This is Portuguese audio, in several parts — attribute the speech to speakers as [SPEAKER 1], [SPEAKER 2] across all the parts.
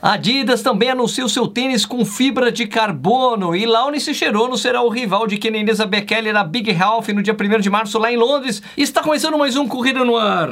[SPEAKER 1] A Adidas também anunciou seu tênis com fibra de carbono e Laurence Cherono será o rival de Kenenisa Bekele na Big Health no dia 1 de março lá em Londres. Está começando mais um Corrida no Ar.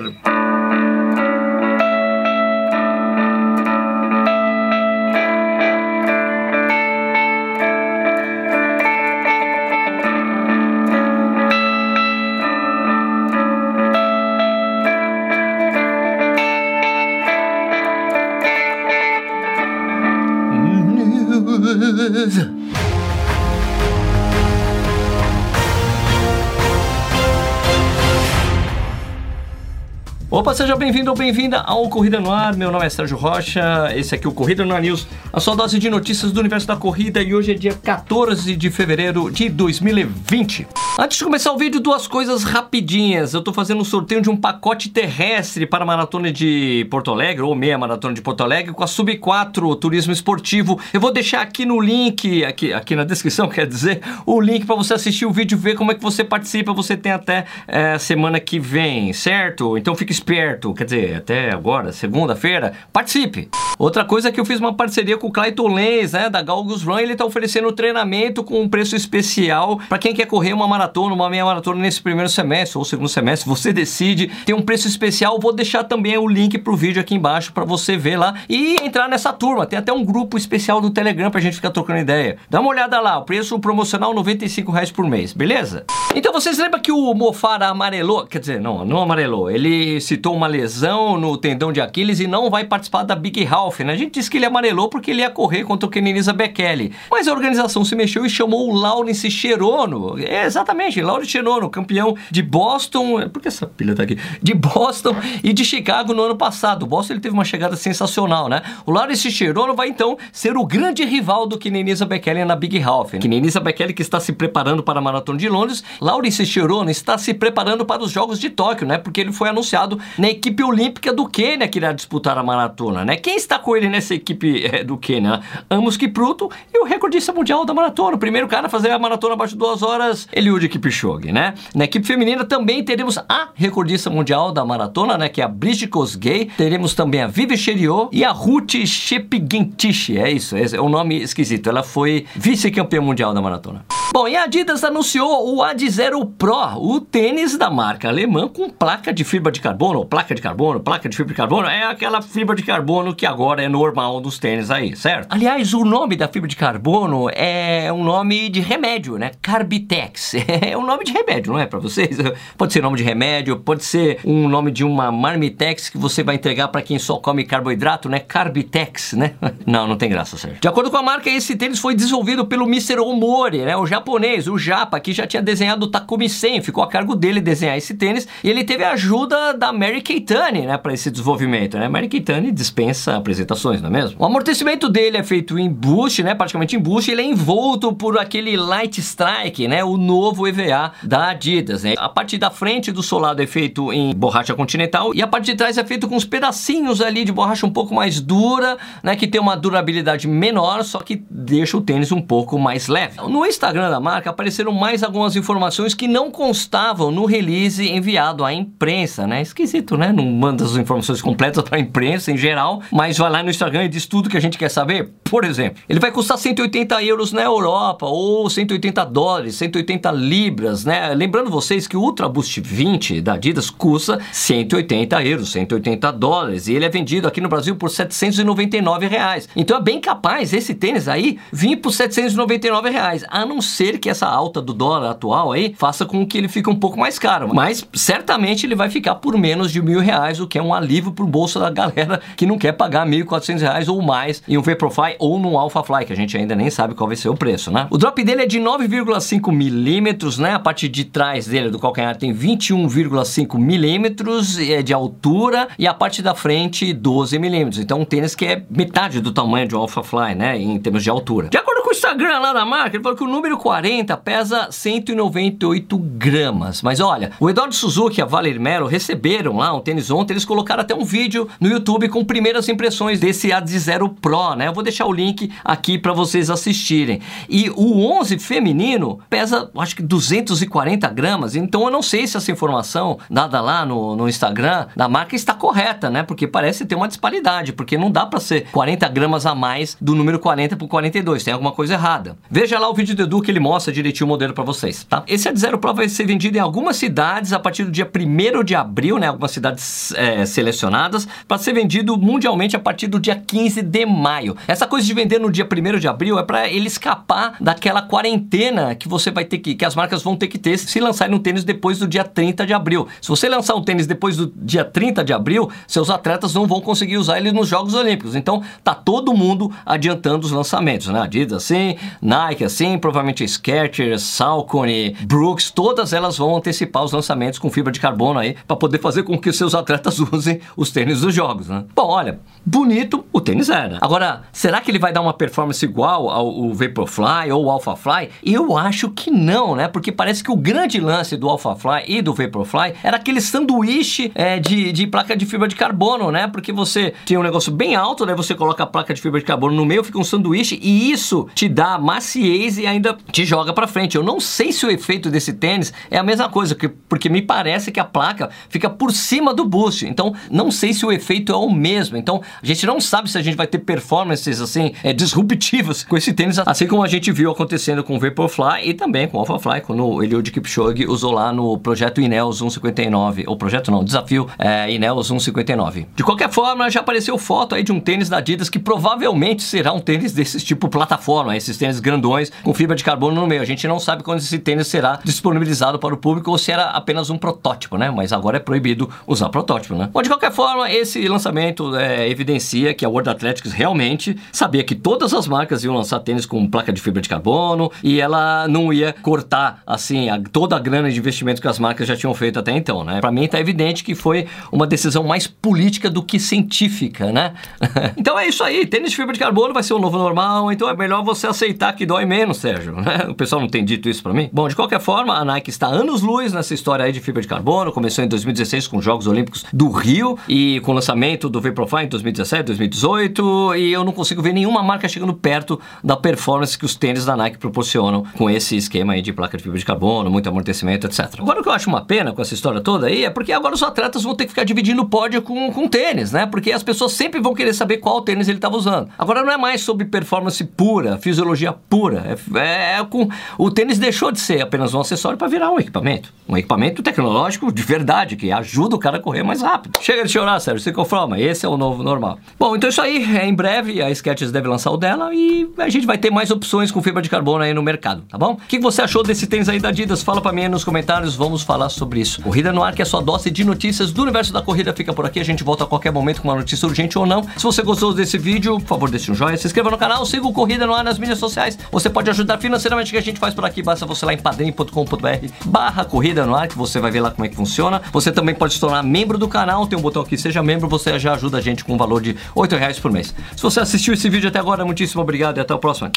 [SPEAKER 1] Opa, seja bem-vindo ou bem-vinda ao Corrida no Ar. Meu nome é Sérgio Rocha, esse aqui é o Corrida no Ar News, a sua dose de notícias do universo da corrida e hoje é dia 14 de fevereiro de 2020. Antes de começar o vídeo, duas coisas rapidinhas. Eu tô fazendo um sorteio de um pacote terrestre para a maratona de Porto Alegre, ou meia maratona de Porto Alegre, com a Sub 4 Turismo Esportivo. Eu vou deixar aqui no link, aqui, aqui na descrição, quer dizer, o link para você assistir o vídeo, ver como é que você participa. Você tem até é, semana que vem, certo? Então fique esperto, quer dizer, até agora, segunda-feira, participe. Outra coisa é que eu fiz uma parceria com o Clayton Lenz, né, da Galgos Run, ele tá oferecendo treinamento com um preço especial para quem quer correr uma maratona maratona, uma meia maratona nesse primeiro semestre ou segundo semestre, você decide. Tem um preço especial, vou deixar também o link pro vídeo aqui embaixo para você ver lá e entrar nessa turma. Tem até um grupo especial do Telegram pra gente ficar trocando ideia. Dá uma olhada lá, o preço promocional 95 reais por mês, beleza? Então vocês lembram que o Mofara amarelou? Quer dizer, não, não amarelou. Ele citou uma lesão no tendão de Aquiles e não vai participar da Big Half, né? A gente disse que ele amarelou porque ele ia correr contra o Kenenisa Bekele. Mas a organização se mexeu e chamou o Laurence Cherono. É, exatamente exatamente, Lauro campeão de Boston, por que essa pilha tá aqui? De Boston e de Chicago no ano passado. O Boston ele teve uma chegada sensacional, né? O Laurence Cherono vai então ser o grande rival do Kenenisa Bekele na Big Half. Né? Kenenisa Bekele que está se preparando para a Maratona de Londres, Laurence Cherono está se preparando para os Jogos de Tóquio, né? Porque ele foi anunciado na equipe olímpica do Quênia que irá disputar a maratona, né? Quem está com ele nessa equipe é, do Quênia? Amos Kipruto e o recordista mundial da maratona, o primeiro cara a fazer a maratona abaixo de duas horas, Eliud Kipchoge, né? Na equipe feminina também teremos a recordista mundial da maratona, né? Que é a Brigitte Kosgei. Teremos também a Vivi Cheriot e a Ruth Shepigentish. É isso, é um nome esquisito. Ela foi vice-campeã mundial da maratona. Bom, e a Adidas anunciou o Ad Zero Pro, o tênis da marca alemã com placa de fibra de carbono, placa de carbono, placa de fibra de carbono, é aquela fibra de carbono que agora é normal dos tênis aí, certo? Aliás, o nome da fibra de carbono é um nome de remédio, né? Carbitex. É um nome de remédio, não é para vocês? Pode ser nome de remédio, pode ser um nome de uma marmitex que você vai entregar para quem só come carboidrato, né? Carbitex, né? Não, não tem graça, certo? De acordo com a marca, esse tênis foi desenvolvido pelo Mr. Omori, né? O japonês, o Japa, que já tinha desenhado o Takumi Sen, ficou a cargo dele desenhar esse tênis, e ele teve a ajuda da Mary Keitani, né, para esse desenvolvimento, né? Mary Keitani dispensa apresentações, não é mesmo? O amortecimento dele é feito em boost, né, praticamente em boost, ele é envolto por aquele Light Strike, né, o novo EVA da Adidas, né? A parte da frente do solado é feito em borracha continental e a parte de trás é feito com uns pedacinhos ali de borracha um pouco mais dura, né, que tem uma durabilidade menor, só que deixa o tênis um pouco mais leve. No Instagram da marca apareceram mais algumas informações que não constavam no release enviado à imprensa, né? Esquisito, né? Não manda as informações completas para a imprensa em geral, mas vai lá no Instagram e diz tudo que a gente quer saber. Por exemplo, ele vai custar 180 euros na Europa ou 180 dólares, 180 libras, né? Lembrando vocês que o Ultra Boost 20 da Adidas custa 180 euros, 180 dólares e ele é vendido aqui no Brasil por 799 reais. Então é bem capaz esse tênis aí vir por 799 reais, a não ser que essa alta do dólar atual aí faça com que ele fique um pouco mais caro. Mas certamente ele vai ficar por menos de mil reais, o que é um alívio pro bolso da galera que não quer pagar 1.400 reais ou mais em um Vaporfly ou num Alphafly, que a gente ainda nem sabe qual vai ser o preço, né? O drop dele é de 9,5 milímetros, né? A parte de trás dele, do calcanhar, tem 21,5 milímetros é, de altura e a parte da frente 12 milímetros. Então um tênis que é metade do tamanho de um Alphafly, né? Em termos de altura. De acordo com o Instagram lá da marca, ele falou que o número 40 pesa 198 gramas. Mas olha, o Eduardo Suzuki e a Valerie Melo receberam lá um tênis ontem, eles colocaram até um vídeo no YouTube com primeiras impressões desse Ad Zero Pro, né? Eu vou deixar o link aqui para vocês assistirem. E o 11 feminino pesa, acho que 240 gramas, então eu não sei se essa informação dada lá no, no Instagram da marca está correta, né? Porque parece ter uma disparidade, porque não dá para ser 40 gramas a mais do número 40 por 42, tem alguma coisa errada. Veja lá o vídeo do Edu que ele mostra direitinho o modelo para vocês, tá? Esse Ad Zero Pro vai ser vendido em algumas cidades a partir do dia 1 de abril, né? Algumas cidades é, selecionadas, para ser vendido mundialmente a partir do dia 15 de maio. Essa coisa de vender no dia 1 de abril é para ele escapar daquela quarentena que você vai ter que, que as marcas vão ter que ter se lançarem um tênis depois do dia 30 de abril. Se você lançar um tênis depois do dia 30 de abril, seus atletas não vão conseguir usar ele nos Jogos Olímpicos. Então, tá todo mundo adiantando os lançamentos, né? Adidas assim, Nike assim, provavelmente Skechers, Saucony, Brooks, todas elas vão antecipar os lançamentos com fibra de carbono aí para poder fazer com que seus atletas usem os tênis dos jogos, né? Bom, olha, bonito o tênis é, né? Agora, será que ele vai dar uma performance igual ao Vaporfly ou Alpha Fly? Eu acho que não, né? Porque parece que o grande lance do Alpha Fly e do Vaporfly era aquele sanduíche é, de, de placa de fibra de carbono, né? Porque você tinha um negócio bem alto, né? Você coloca a placa de fibra de carbono no meio, fica um sanduíche e isso te dá maciez e ainda te joga para frente. Eu não sei se o efeito desse tênis é a mesma coisa, porque me parece que a placa fica por cima do boost. Então, não sei se o efeito é o mesmo. Então, a gente não sabe se a gente vai ter performances assim é, disruptivas com esse tênis, assim como a gente viu acontecendo com o Vaporfly e também com o AlphaFly, quando o Eliud Kipchoge usou lá no projeto Ineos 159, ou projeto não, desafio é, Ineos 159. De qualquer forma, já apareceu foto aí de um tênis da Adidas que provavelmente será um tênis desses tipo plataforma, esses tênis grandões com fibra de carbono no meio. A gente não sabe quando esse tênis será disponibilizado para o público ou se era apenas um protótipo, né? Mas agora é proibido usar protótipo, né? Bom, de qualquer forma, esse lançamento é, evidencia que a World Athletics realmente sabia que todas as marcas iam lançar tênis com placa de fibra de carbono e ela não ia cortar, assim, a, toda a grana de investimento que as marcas já tinham feito até então, né? Para mim tá evidente que foi uma decisão mais política do que científica, né? então é isso aí, tênis de fibra de carbono vai ser o novo normal, então é melhor você aceitar que dói menos, Sérgio, né? O pessoal não tem dito isso para mim? Bom, de qualquer forma, a Nike está anos-luz nessa história aí de fibra de carbono, começou em 2016 com os Jogos Olímpicos do Rio e com o lançamento do Vaporfly em 2017, 2018 e eu não consigo ver nenhuma marca chegando perto da performance que os tênis da Nike proporcionam com esse esquema aí de placa de fibra de carbono, muito amortecimento, etc. Agora o que eu acho uma pena com essa história toda aí é porque agora os atletas vão ter que ficar dividindo o pódio com, com tênis, né? Porque as pessoas sempre vão querer saber qual tênis ele estava usando. Agora não é mais sobre performance pura, fisiologia pura. É, é com, o tênis deixou de ser apenas um acessório para virar um equipamento. Um equipamento tecnológico de verdade, que ajuda o cara a correr mais rápido. Chega de chorar, Sérgio, se conforma. Esse é o novo normal. Bom, então é isso aí. É, em breve a Skechers deve lançar o dela e a gente vai ter mais opções com fibra de carbono aí no mercado, tá bom? O que você achou desse tênis aí da Adidas? Fala para mim aí nos comentários, vamos falar sobre isso. Corrida no ar, que é a sua dose de notícias do universo da corrida, fica por aqui. A gente volta a qualquer momento com uma notícia urgente ou não. Se você gostou desse vídeo, por favor, deixe um joinha, se inscreva no canal, siga o Corrida no Ar nas mídias sociais. Você pode ajudar financeiramente que a gente faz por aqui, basta você lá em padrim.com.br barra Corrida no Ar, que você vai ver lá como é que funciona. Você também pode se tornar membro do canal, tem um botão aqui, seja membro, você já ajuda a gente com um valor de R$ reais por mês. Se você assistiu esse vídeo até agora, muitíssimo obrigado e até o próximo.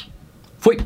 [SPEAKER 1] Fui!